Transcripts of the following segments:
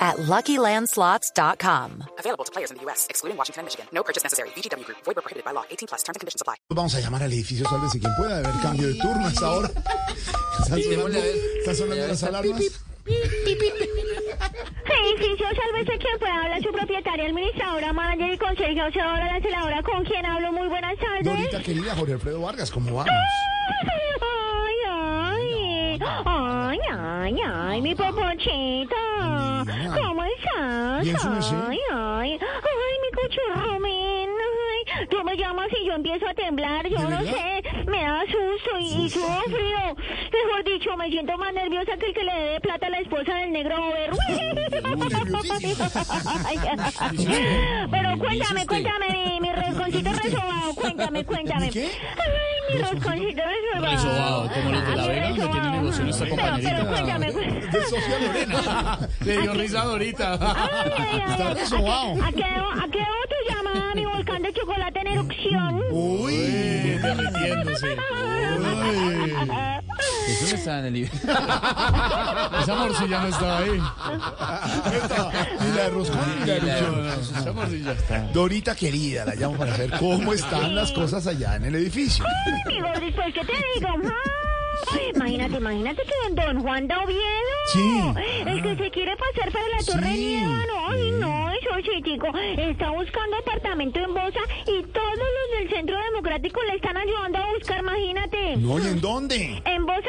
at LuckyLandSlots.com. Available to players in the U.S., excluding Washington and Michigan. No purchase necessary. VGW Group. Void where prohibited by law. 18 plus. Terms and conditions apply. Vamos a llamar al edificio Sálvese quien pueda, de haber cambio de turno a esta hora. ¿Están sonando, ¿están sonando las alarmas? Edificio, sálvese quien pueda hablar su propietaria, administradora, manager y consejo, observadora, la celadora, con quien hablo. Muy buenas tardes. Dorita querida, Jorge Alfredo Vargas, ¿cómo vamos? Ay, ay, ay, mi popochita. Niña. ¿Cómo estás? Bien. Ay, ay, ay, mi cachorro, men. Ay, tú me llamas y yo empiezo a temblar, yo ¿De no verdad? sé, me da susto y, y frío. Mejor dicho, me siento más nerviosa que el que le debe plata a la esposa del negro over. Pero cuéntame, cuéntame, mi, mi cuéntame, cuéntame. ¿Mi qué? Ay, mi rosconcito como los de La Vega, donde tiene resobado. negocio nuestra Pero, compañerita. pero cuéntame, cuéntame. De Sofía Lorena. Le dio risa ahorita. Ay, ay, ay, Está ay. resobado. ¿A qué, hago tu llamada, mi volcán de chocolate en erupción? Uy. Derritiéndose. Eso no está en el libro. Esa morcilla no estaba ahí. Y la de roscón y la de. Esa morcilla está. Dorita querida, la llamo para saber cómo están las cosas allá en el edificio. Mi gordis, pues, ¿qué te digo? Ay, Imagínate, imagínate que don Juan da Oviedo. Sí. El que se quiere pasar para la Torre Sí. Nieva, no, ay, no, eso sí, chico. Está buscando apartamento en Bosa y todos los del Centro Democrático le están ayudando a buscar, imagínate. No, ¿y en dónde? En Bosa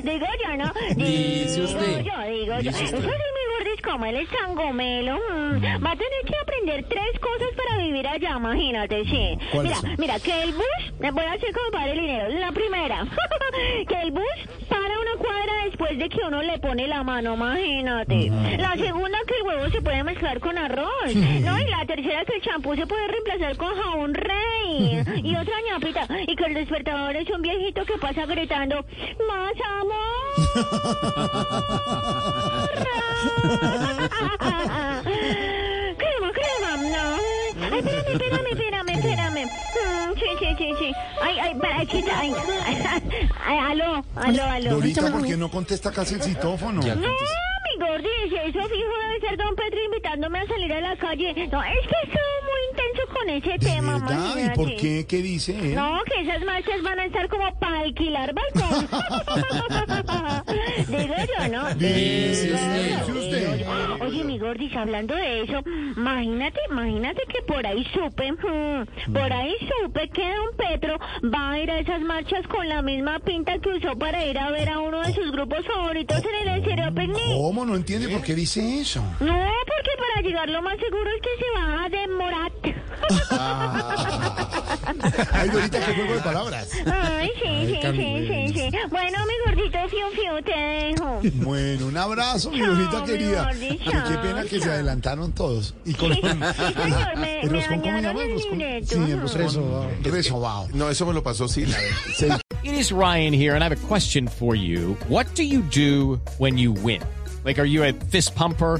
Dice usted. Yo, digo. Dice usted. gordis, como él es tan gomelo. mm, Va a tener que aprender tres cosas para vivir allá, imagínate, sí. ¿Cuáles Mira, son? mira, que el bus, me voy a hacer como para el dinero. La primera, que el bus después de que uno le pone la mano, imagínate. La segunda, que el huevo se puede mezclar con arroz. No, y la tercera, que el champú se puede reemplazar con jabón rey. Y otra ñapita, y que el despertador es un viejito que pasa gritando, ¡Más amor! crema, crema, no. Ay, espérame, espérame, espérame, espérame. Sí, sí, sí, sí. Ay, ay, para, quita, ay, ay, ay, aló, aló, aló. Dorita, ¿por qué no contesta casi el citófono? No, mi gordis, eso fijo debe ser don Pedro invitándome a salir a la calle. No, es que estuvo muy intenso con ese ¿De tema, verdad? ¿Y por qué? ¿Qué dice él? No, que esas marchas van a estar como para alquilar balcón. Digo yo, ¿no? Dice Digo yo, Oye, mi gordis, hablando de eso, imagínate, imagínate que por ahí supe, mm, por ahí supe que don Petro va a ir a esas marchas con la misma pinta que usó para ir a ver a uno de sus grupos favoritos en el Estéreo Picnic. ¿Cómo? No entiende por qué dice eso. No, porque para llegar lo más seguro es que se va a demorar. Ay, Dorita, qué juego de palabras. Ay, sí, sí, sí, sí, sí. Bueno, mi fiu fiu, te dejo. Bueno, un abrazo, mi mi querida. qué pena que se adelantaron todos. Y con Sí. No, eso me lo pasó Sila. Sí. It is Ryan here, and I have a question for you. What do you do when you win? Like, are you a fist pumper?